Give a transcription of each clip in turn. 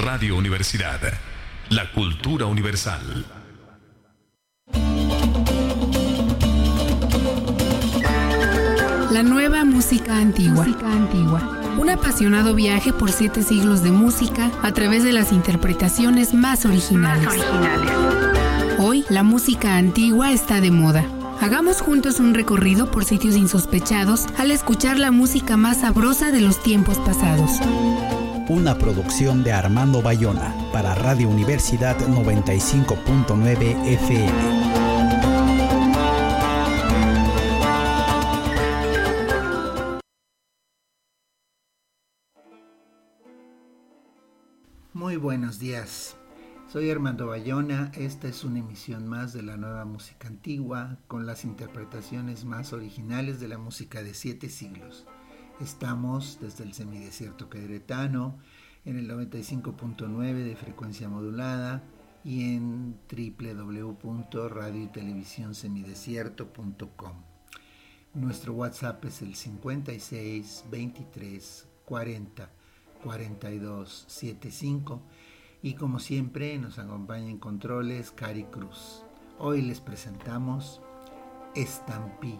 Radio Universidad. La cultura universal. La nueva música antigua. Un apasionado viaje por siete siglos de música a través de las interpretaciones más originales. Hoy la música antigua está de moda. Hagamos juntos un recorrido por sitios insospechados al escuchar la música más sabrosa de los tiempos pasados. Una producción de Armando Bayona para Radio Universidad 95.9 FM. Muy buenos días. Soy Armando Bayona, esta es una emisión más de la nueva música antigua con las interpretaciones más originales de la música de siete siglos. Estamos desde el semidesierto quedretano en el 95.9 de frecuencia modulada y en www.radioytelevisionssemidesierto.com. Nuestro WhatsApp es el 56 23 40 42 75 y como siempre nos acompaña en controles Cari Cruz. Hoy les presentamos Estampí,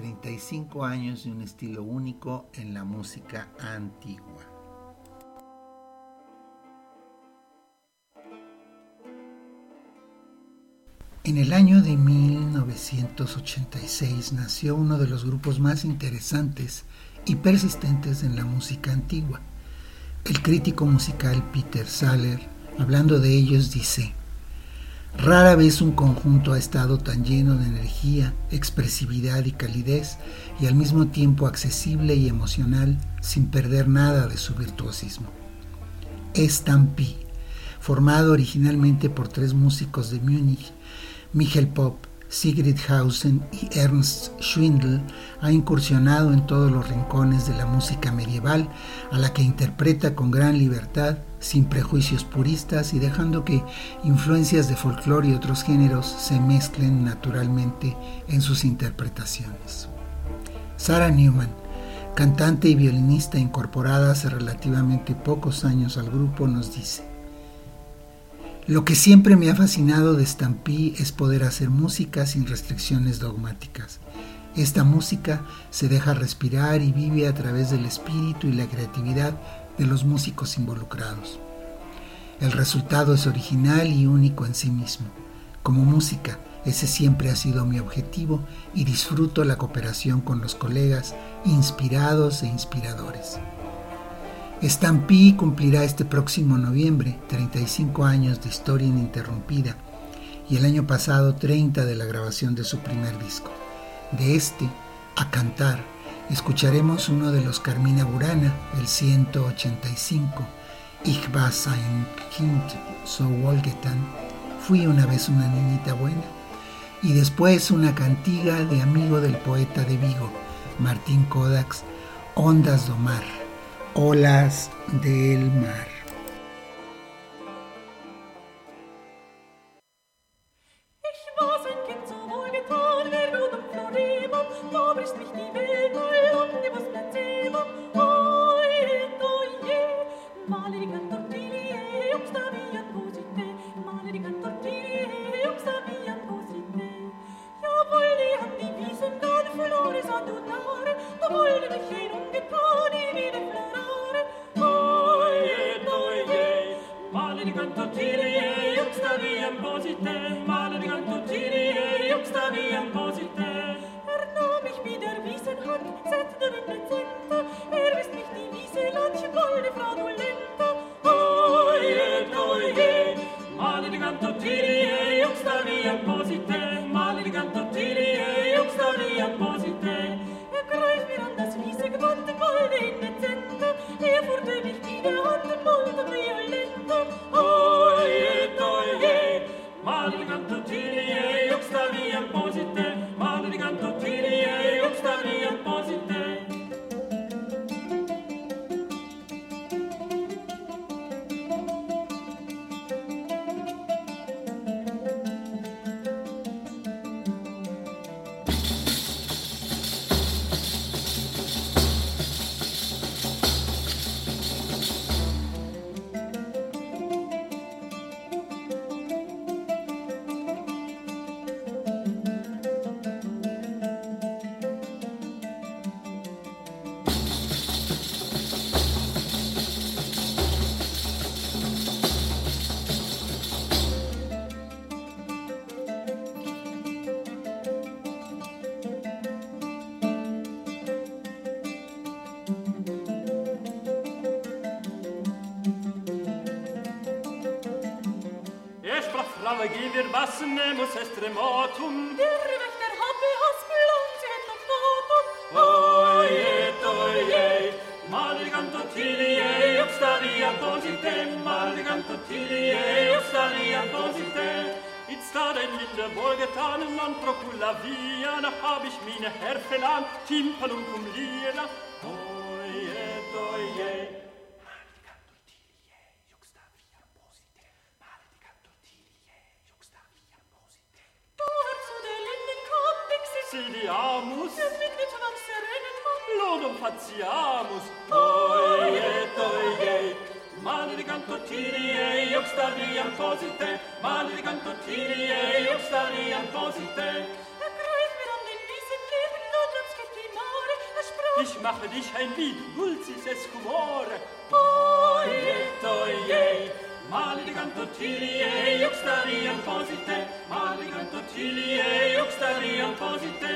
35 años de un estilo único en la música antigua. En el año de 1986 nació uno de los grupos más interesantes y persistentes en la música antigua, el crítico musical Peter Saller, hablando de ellos, dice, Rara vez un conjunto ha estado tan lleno de energía, expresividad y calidez, y al mismo tiempo accesible y emocional, sin perder nada de su virtuosismo. Estampí, formado originalmente por tres músicos de Múnich, Michael Pop, Sigrid Hausen y Ernst Schwindel ha incursionado en todos los rincones de la música medieval, a la que interpreta con gran libertad, sin prejuicios puristas y dejando que influencias de folclore y otros géneros se mezclen naturalmente en sus interpretaciones. Sarah Newman, cantante y violinista incorporada hace relativamente pocos años al grupo, nos dice, lo que siempre me ha fascinado de Stampy es poder hacer música sin restricciones dogmáticas. Esta música se deja respirar y vive a través del espíritu y la creatividad de los músicos involucrados. El resultado es original y único en sí mismo. Como música, ese siempre ha sido mi objetivo y disfruto la cooperación con los colegas inspirados e inspiradores. Stampy cumplirá este próximo noviembre 35 años de historia ininterrumpida y el año pasado 30 de la grabación de su primer disco. De este, a cantar, escucharemos uno de los Carmina Burana, el 185, Ich war ein Kind, so wohlgetan, fui una vez una niñita buena, y después una cantiga de amigo del poeta de Vigo, Martín Kodaks, Ondas do Mar olas del mar. wir givir basnemus est remotum, dirvec ter hope hos plunge et loctotum. Oiet, oiet, maligam totiliei obstadiam positem, maligam totiliei obstadiam positem. It staden in der wohlgetanen Land procula via, hab ich mine Herfelan, timpanum cum lira, Tyriei obstariam posite, maldicam tu Tyriei obstariam posite. Ergreif mir an den Wiesen Leben, Notlams gibt die Mare, Erspruch. Ich mache dich ein Lied, dulcis escumore. Oiet, oiet, maldicam tu Tyriei obstariam posite, maldicam tu Tyriei obstariam posite.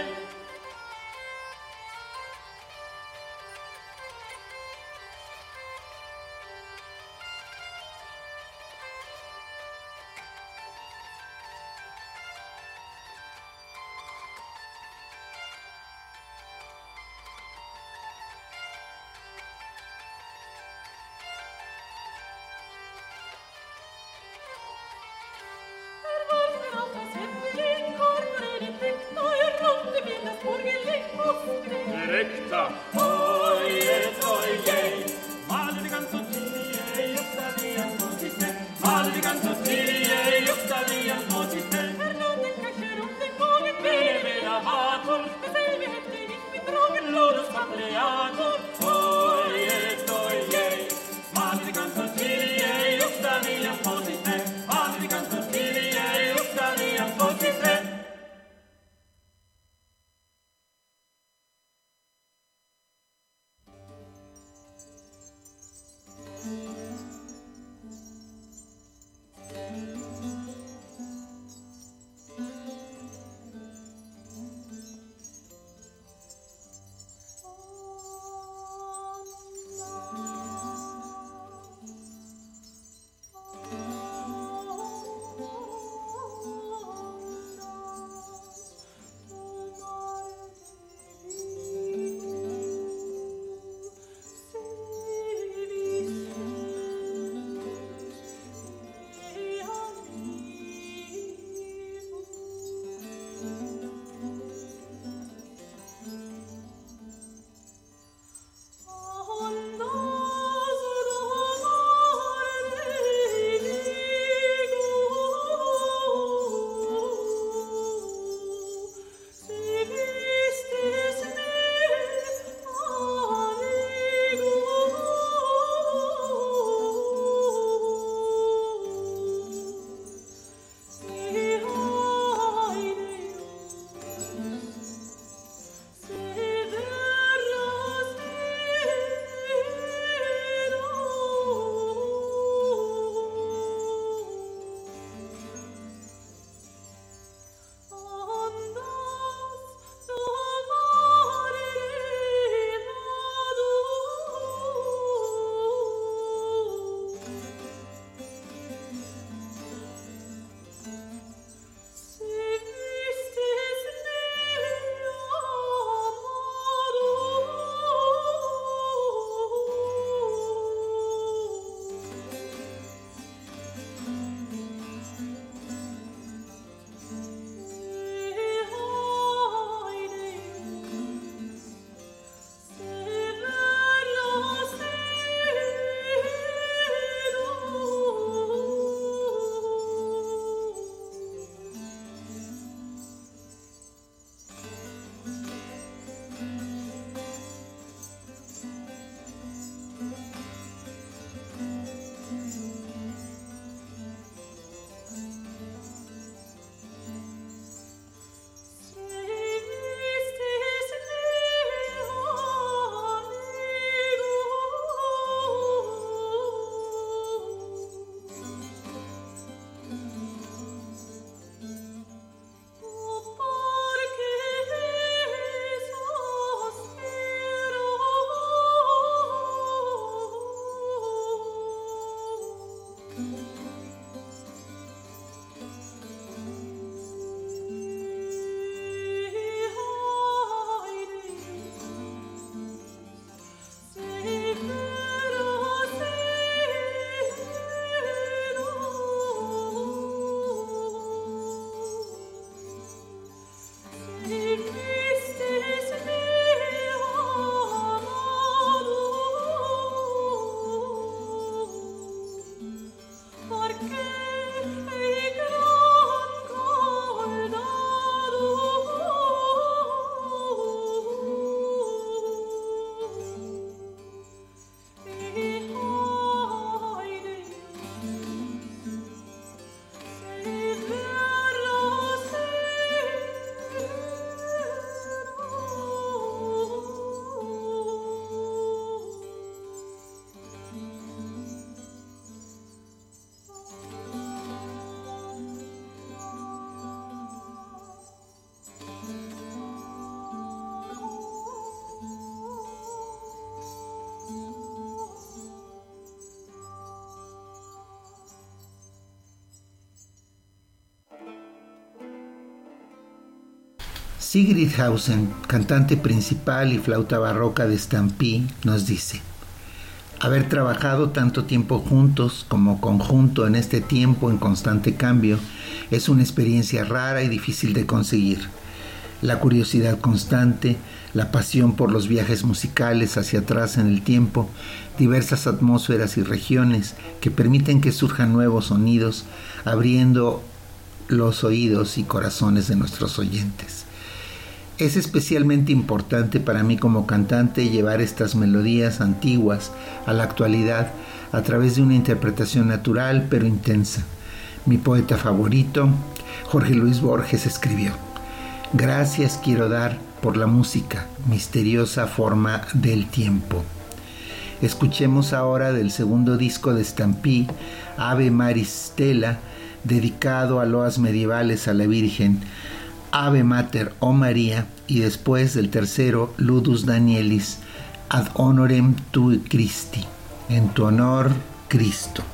Sigrid Hausen, cantante principal y flauta barroca de Stampy, nos dice, haber trabajado tanto tiempo juntos como conjunto en este tiempo en constante cambio es una experiencia rara y difícil de conseguir. La curiosidad constante, la pasión por los viajes musicales hacia atrás en el tiempo, diversas atmósferas y regiones que permiten que surjan nuevos sonidos, abriendo los oídos y corazones de nuestros oyentes. Es especialmente importante para mí como cantante llevar estas melodías antiguas a la actualidad a través de una interpretación natural pero intensa. Mi poeta favorito, Jorge Luis Borges, escribió, Gracias quiero dar por la música, misteriosa forma del tiempo. Escuchemos ahora del segundo disco de Stampy, Ave Maristela, dedicado a loas medievales a la Virgen, Ave Mater o María, y después del tercero, Ludus Danielis, Ad honorem tu Christi, en tu honor, Cristo.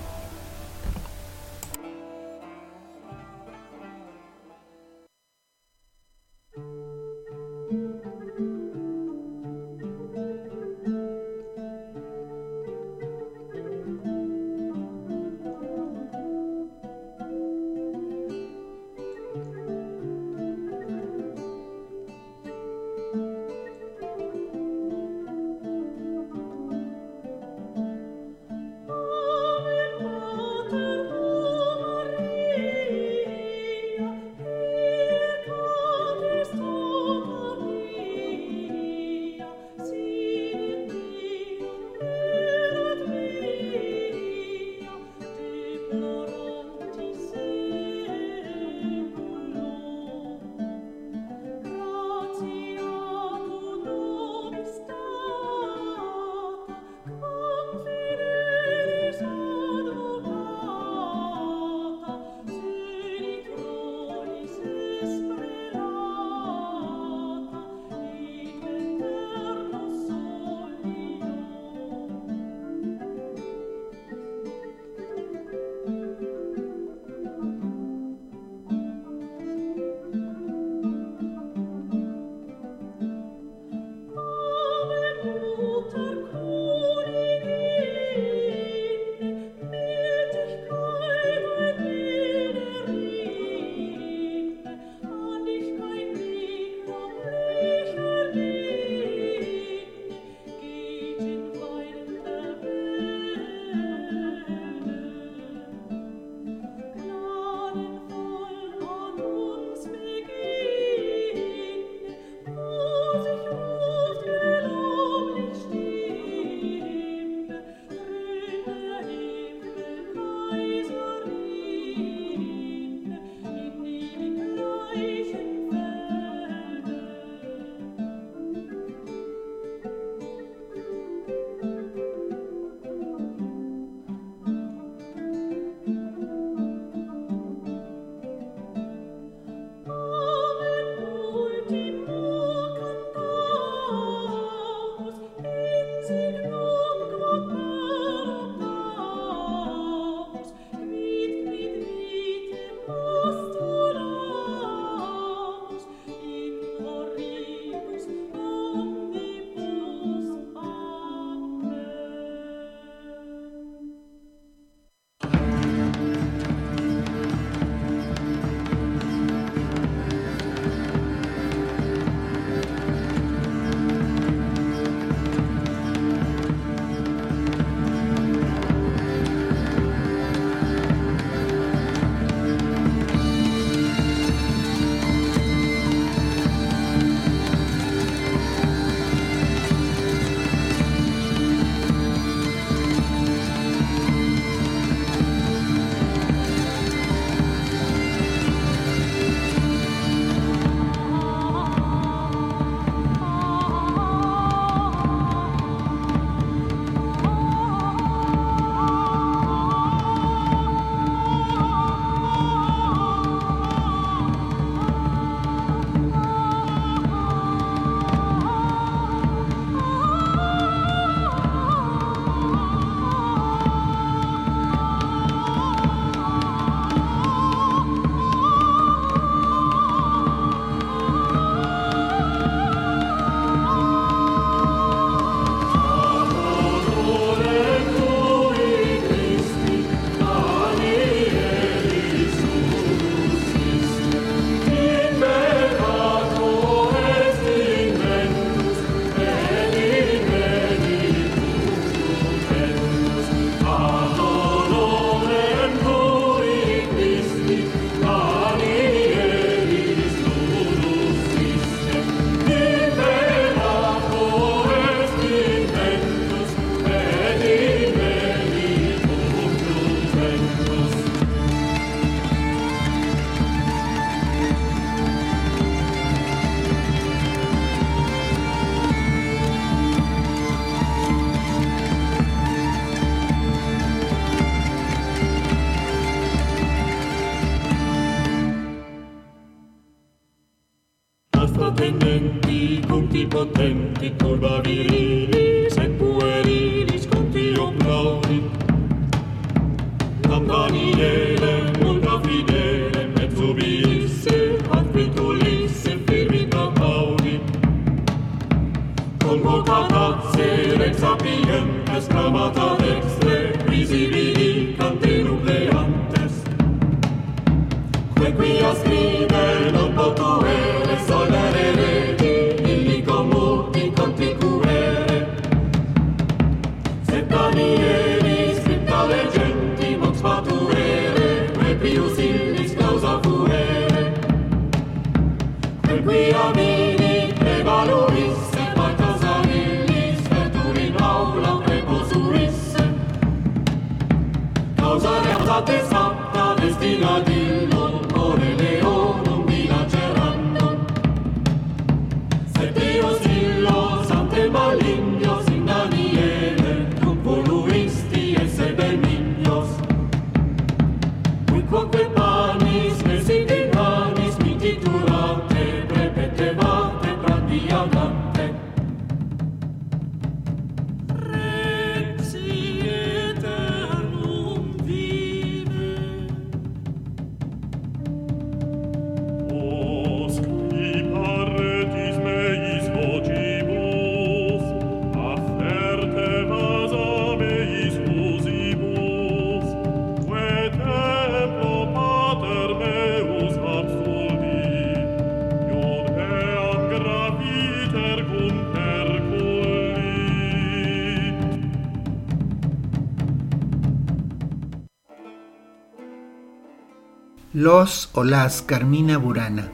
Los o las Carmina Burana.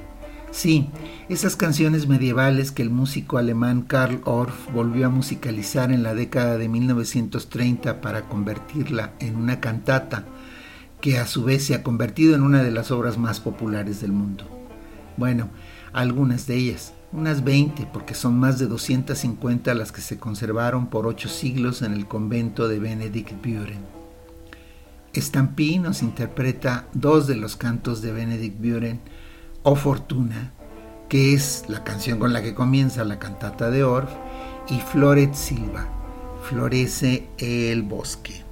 Sí, esas canciones medievales que el músico alemán Karl Orff volvió a musicalizar en la década de 1930 para convertirla en una cantata que a su vez se ha convertido en una de las obras más populares del mundo. Bueno, algunas de ellas, unas 20, porque son más de 250 las que se conservaron por ocho siglos en el convento de Benedict Buren. Stampy nos interpreta dos de los cantos de Benedict Buren, O Fortuna, que es la canción con la que comienza la cantata de Orff, y Floret Silva, Florece el bosque.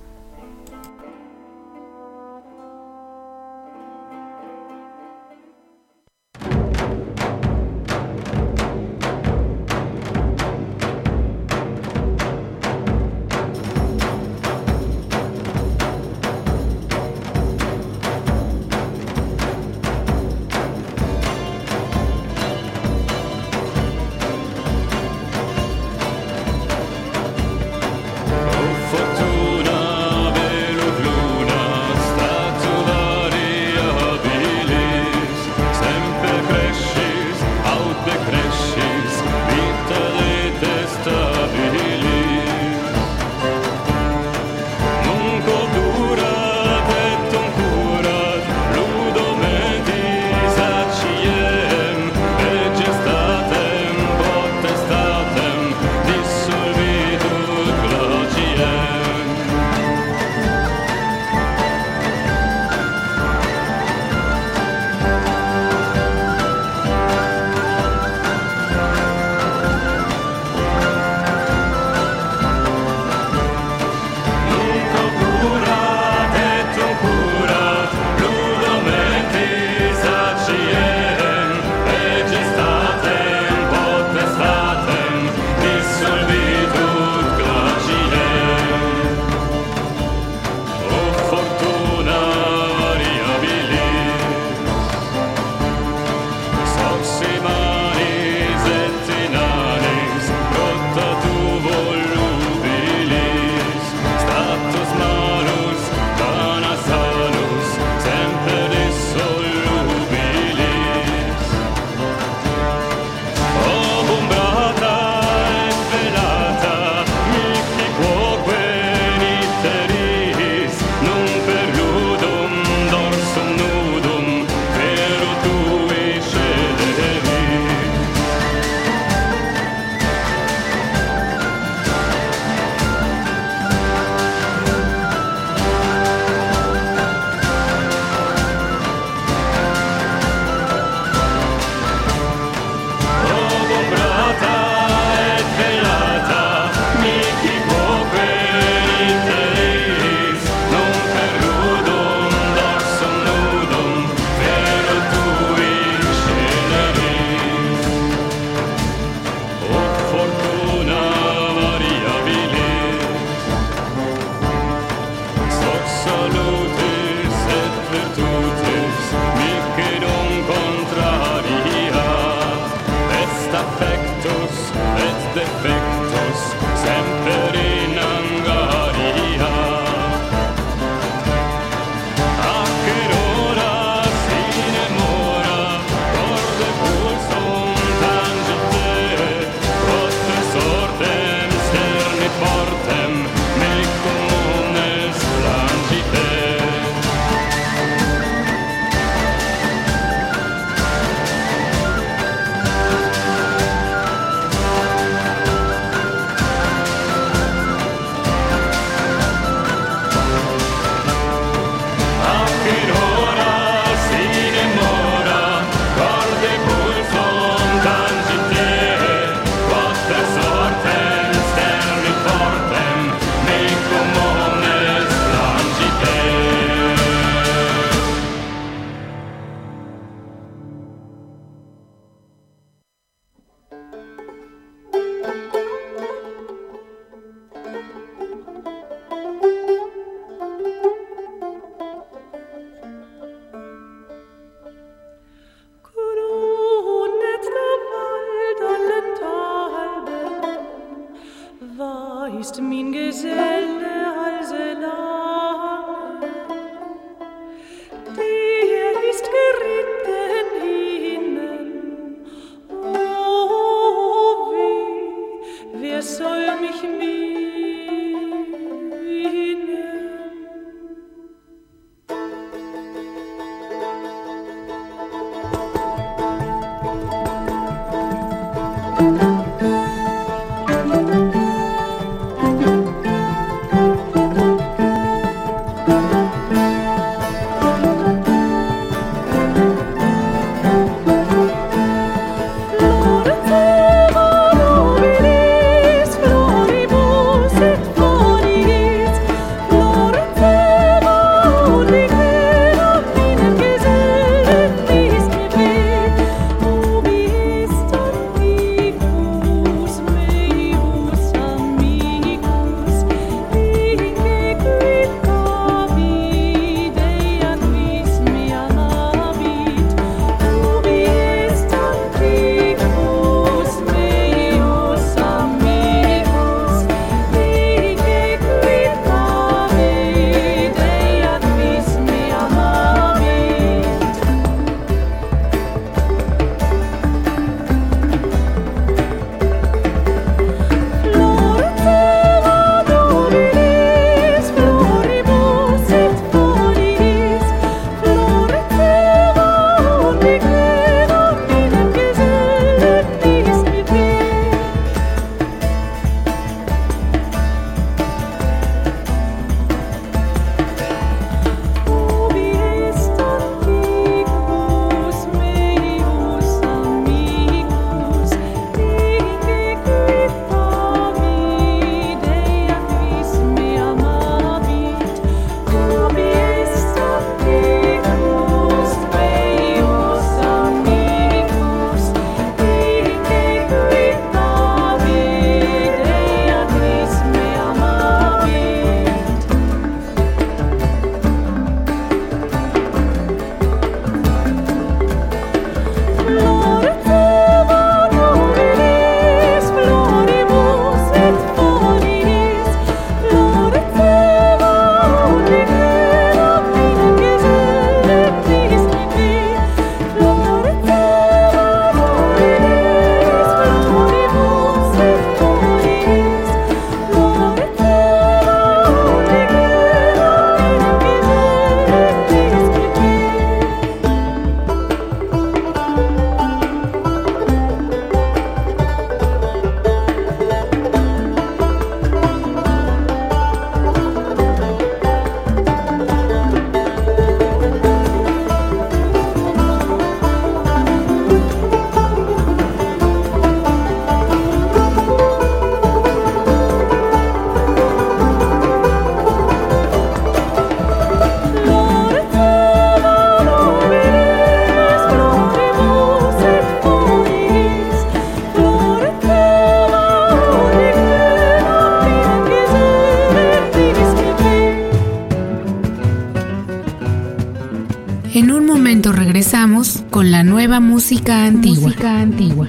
Música antigua. Música antigua.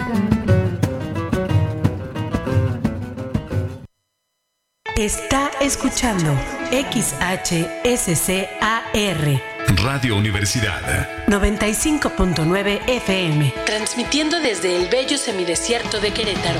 Está escuchando XHSCAR. Radio Universidad. 95.9 FM. Transmitiendo desde el bello semidesierto de Querétaro.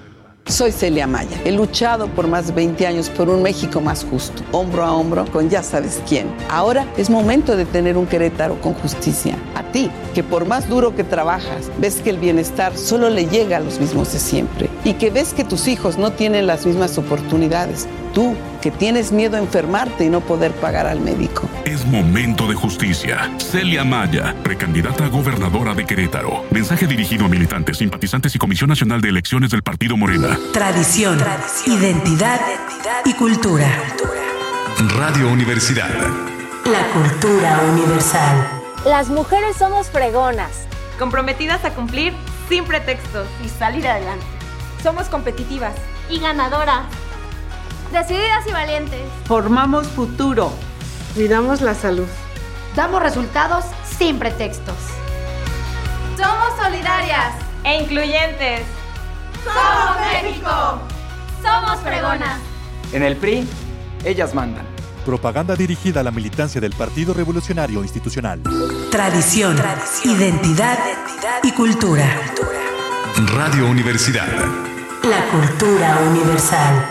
Soy Celia Maya. He luchado por más de 20 años por un México más justo, hombro a hombro con ya sabes quién. Ahora es momento de tener un Querétaro con justicia. A ti, que por más duro que trabajas, ves que el bienestar solo le llega a los mismos de siempre y que ves que tus hijos no tienen las mismas oportunidades. Tú, que tienes miedo a enfermarte y no poder pagar al médico. Es momento de justicia. Celia Maya, precandidata a gobernadora de Querétaro. Mensaje dirigido a militantes, simpatizantes y Comisión Nacional de Elecciones del Partido Morena. Tradición, identidad y cultura. Radio Universidad. La cultura universal. Las mujeres somos fregonas. Comprometidas a cumplir sin pretextos y salir adelante. Somos competitivas y ganadoras. Decididas y valientes. Formamos futuro. Cuidamos la salud. Damos resultados sin pretextos. Somos solidarias e incluyentes. ¡Somos México! ¡Somos fregonas! En el PRI, ellas mandan. Propaganda dirigida a la militancia del Partido Revolucionario Institucional. Tradición, identidad y cultura. Radio Universidad. La cultura universal.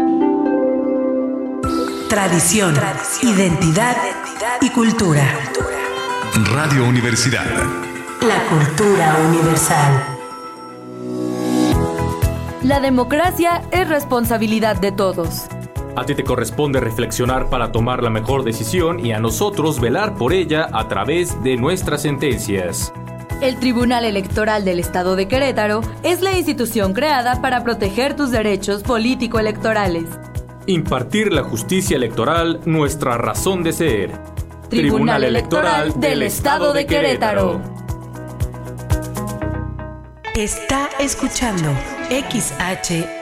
Tradición, identidad y cultura. Radio Universidad. La cultura universal. La democracia es responsabilidad de todos. A ti te corresponde reflexionar para tomar la mejor decisión y a nosotros velar por ella a través de nuestras sentencias. El Tribunal Electoral del Estado de Querétaro es la institución creada para proteger tus derechos político-electorales. Impartir la justicia electoral, nuestra razón de ser. Tribunal Electoral del Estado de Querétaro. Está escuchando XHSCAR.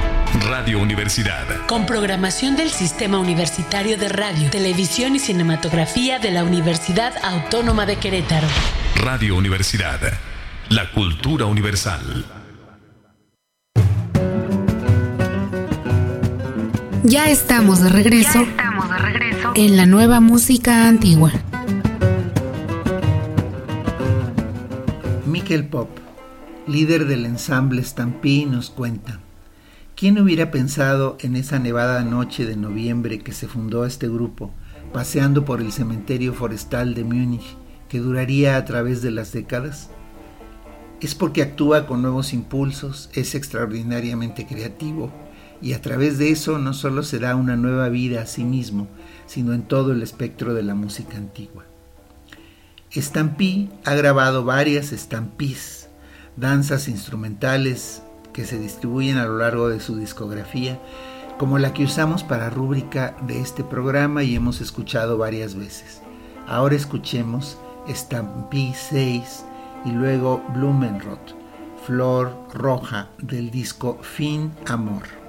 Radio Universidad. Con programación del Sistema Universitario de Radio, Televisión y Cinematografía de la Universidad Autónoma de Querétaro. Radio Universidad. La cultura universal. Ya estamos de regreso, estamos de regreso. en la nueva música antigua. Miquel Pop, líder del ensamble Stampy, nos cuenta. ¿Quién hubiera pensado en esa nevada noche de noviembre que se fundó este grupo, paseando por el cementerio forestal de Múnich, que duraría a través de las décadas? Es porque actúa con nuevos impulsos, es extraordinariamente creativo y a través de eso no solo se da una nueva vida a sí mismo, sino en todo el espectro de la música antigua. Stampy ha grabado varias estampís, danzas instrumentales que se distribuyen a lo largo de su discografía, como la que usamos para rúbrica de este programa y hemos escuchado varias veces. Ahora escuchemos Stampy 6 y luego Blumenrot, Flor Roja del disco Fin Amor.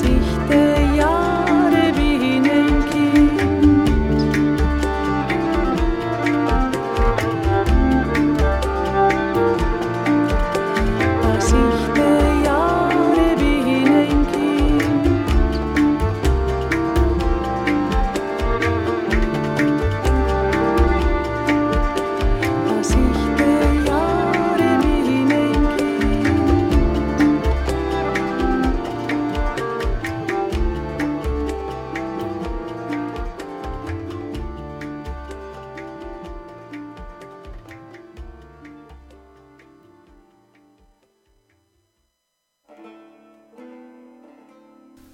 Gesichter.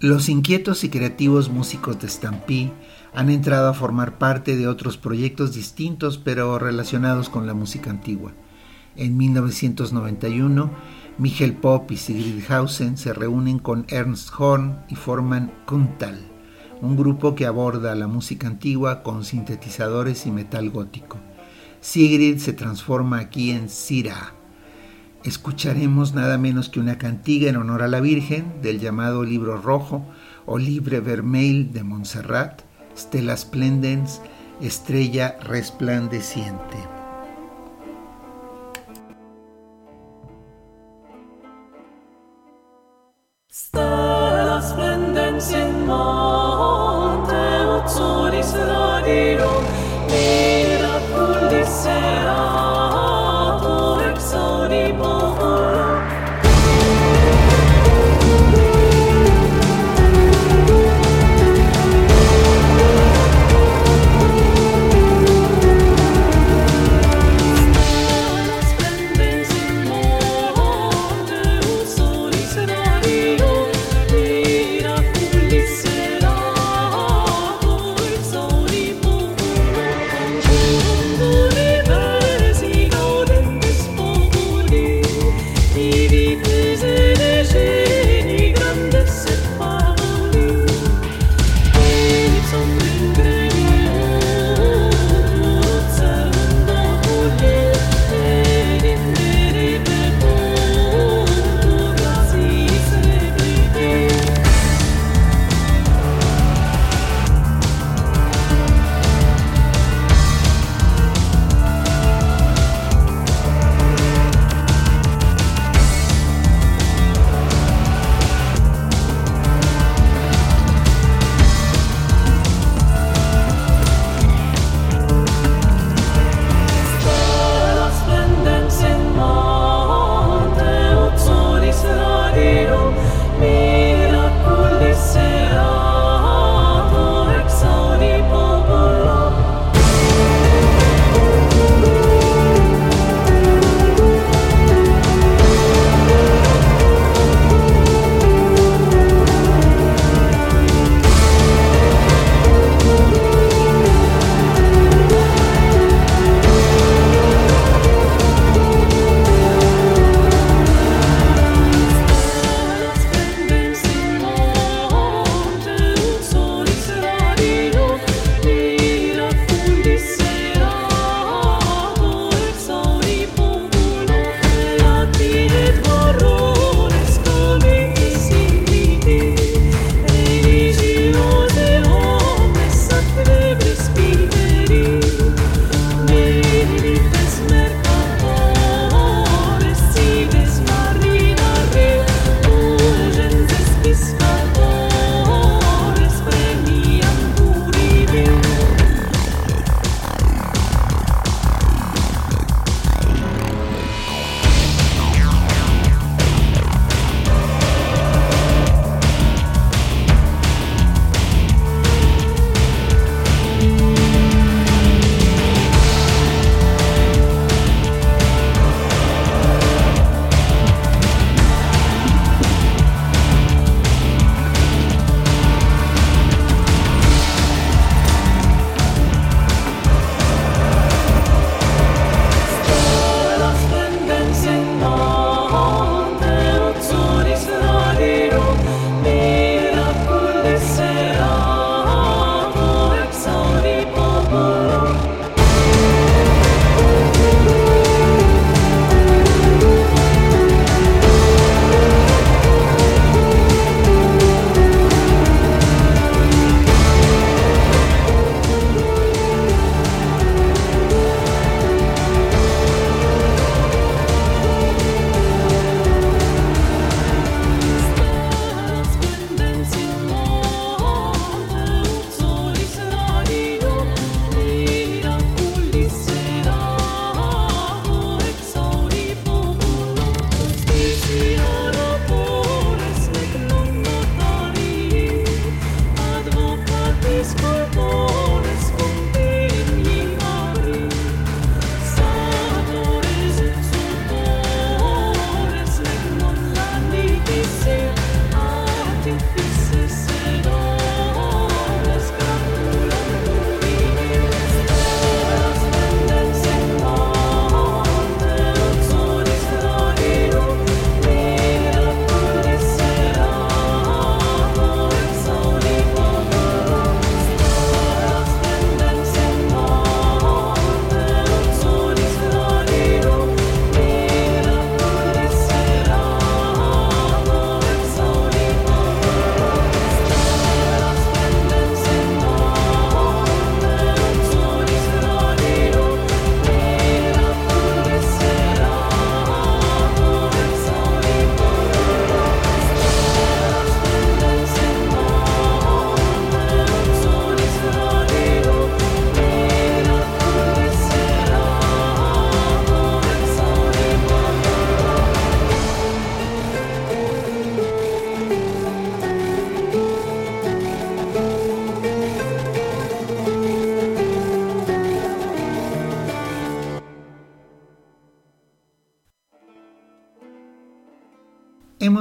Los inquietos y creativos músicos de Stampy han entrado a formar parte de otros proyectos distintos pero relacionados con la música antigua. En 1991, Michael Pop y Sigrid Hausen se reúnen con Ernst Horn y forman Kuntal, un grupo que aborda la música antigua con sintetizadores y metal gótico. Sigrid se transforma aquí en Sira, escucharemos nada menos que una cantiga en honor a la Virgen del llamado Libro Rojo o Libre Vermeil de Montserrat, Stella Splendens, Estrella Resplandeciente.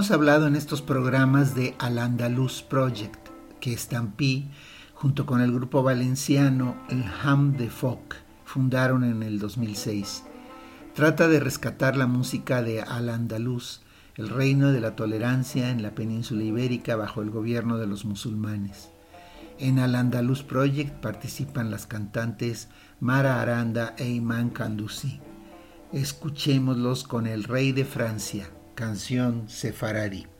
Hemos hablado en estos programas de Al Andalus Project, que Stampy, junto con el grupo valenciano El Ham de Folk, fundaron en el 2006. Trata de rescatar la música de Al Andalus, el reino de la tolerancia en la península ibérica bajo el gobierno de los musulmanes. En Al Andalus Project participan las cantantes Mara Aranda e Iman Kandusi. Escuchémoslos con El Rey de Francia, canción sefarari.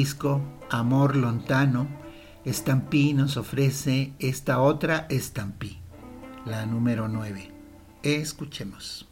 Disco, Amor Lontano, Estampí nos ofrece esta otra Estampí, la número 9. Escuchemos.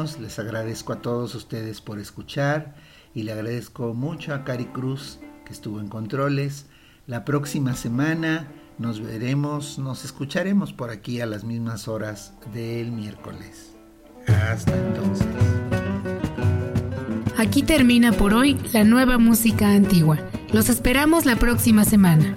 Les agradezco a todos ustedes por escuchar y le agradezco mucho a Cari Cruz que estuvo en controles. La próxima semana nos veremos, nos escucharemos por aquí a las mismas horas del miércoles. Hasta entonces. Aquí termina por hoy la nueva música antigua. Los esperamos la próxima semana.